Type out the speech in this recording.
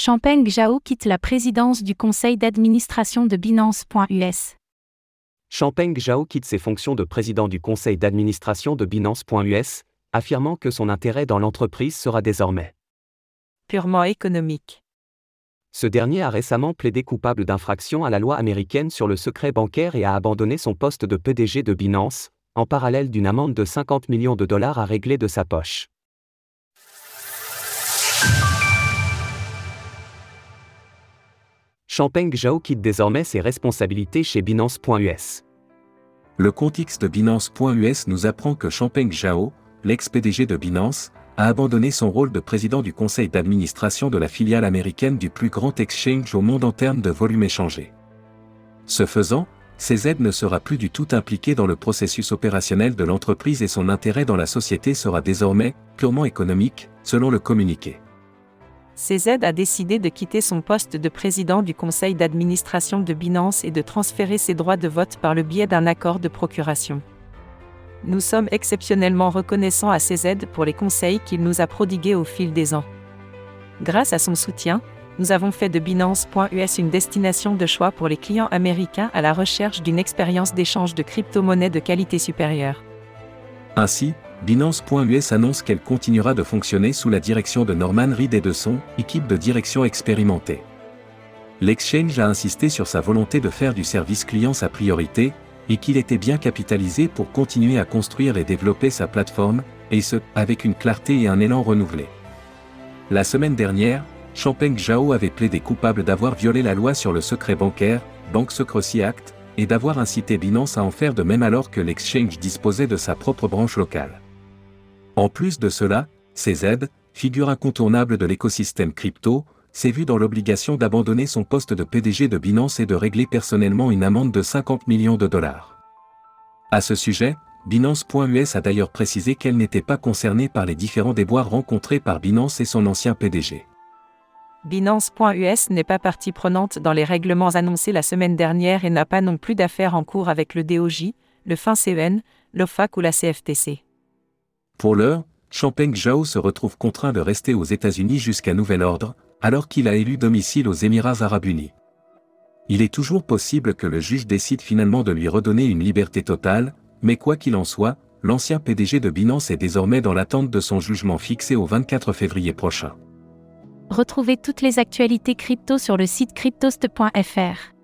Champagne Zhao quitte la présidence du conseil d'administration de Binance.us. Champagne Zhao quitte ses fonctions de président du conseil d'administration de Binance.us, affirmant que son intérêt dans l'entreprise sera désormais purement économique. Ce dernier a récemment plaidé coupable d'infraction à la loi américaine sur le secret bancaire et a abandonné son poste de PDG de Binance, en parallèle d'une amende de 50 millions de dollars à régler de sa poche. Champagne Zhao quitte désormais ses responsabilités chez Binance.us. Le contexte de Binance.us nous apprend que Champagne Zhao, l'ex-PDG de Binance, a abandonné son rôle de président du conseil d'administration de la filiale américaine du plus grand exchange au monde en termes de volume échangé. Ce faisant, CZ ne sera plus du tout impliqué dans le processus opérationnel de l'entreprise et son intérêt dans la société sera désormais purement économique, selon le communiqué. CZ a décidé de quitter son poste de président du conseil d'administration de Binance et de transférer ses droits de vote par le biais d'un accord de procuration. Nous sommes exceptionnellement reconnaissants à CZ pour les conseils qu'il nous a prodigués au fil des ans. Grâce à son soutien, nous avons fait de Binance.us une destination de choix pour les clients américains à la recherche d'une expérience d'échange de crypto-monnaies de qualité supérieure. Ainsi, Binance.us annonce qu'elle continuera de fonctionner sous la direction de Norman Reed et de son équipe de direction expérimentée. L'exchange a insisté sur sa volonté de faire du service client sa priorité, et qu'il était bien capitalisé pour continuer à construire et développer sa plateforme, et ce, avec une clarté et un élan renouvelé. La semaine dernière, Champagne Zhao avait plaidé coupable d'avoir violé la loi sur le secret bancaire, Bank Secrecy Act, et d'avoir incité Binance à en faire de même alors que l'exchange disposait de sa propre branche locale. En plus de cela, CZ, figure incontournable de l'écosystème crypto, s'est vu dans l'obligation d'abandonner son poste de PDG de Binance et de régler personnellement une amende de 50 millions de dollars. À ce sujet, Binance.us a d'ailleurs précisé qu'elle n'était pas concernée par les différents déboires rencontrés par Binance et son ancien PDG. Binance.us n'est pas partie prenante dans les règlements annoncés la semaine dernière et n'a pas non plus d'affaires en cours avec le DOJ, le FinCEN, l'OFAC ou la CFTC. Pour l'heure, Champagne Zhao se retrouve contraint de rester aux États-Unis jusqu'à nouvel ordre, alors qu'il a élu domicile aux Émirats arabes unis. Il est toujours possible que le juge décide finalement de lui redonner une liberté totale, mais quoi qu'il en soit, l'ancien PDG de Binance est désormais dans l'attente de son jugement fixé au 24 février prochain. Retrouvez toutes les actualités crypto sur le site cryptost.fr.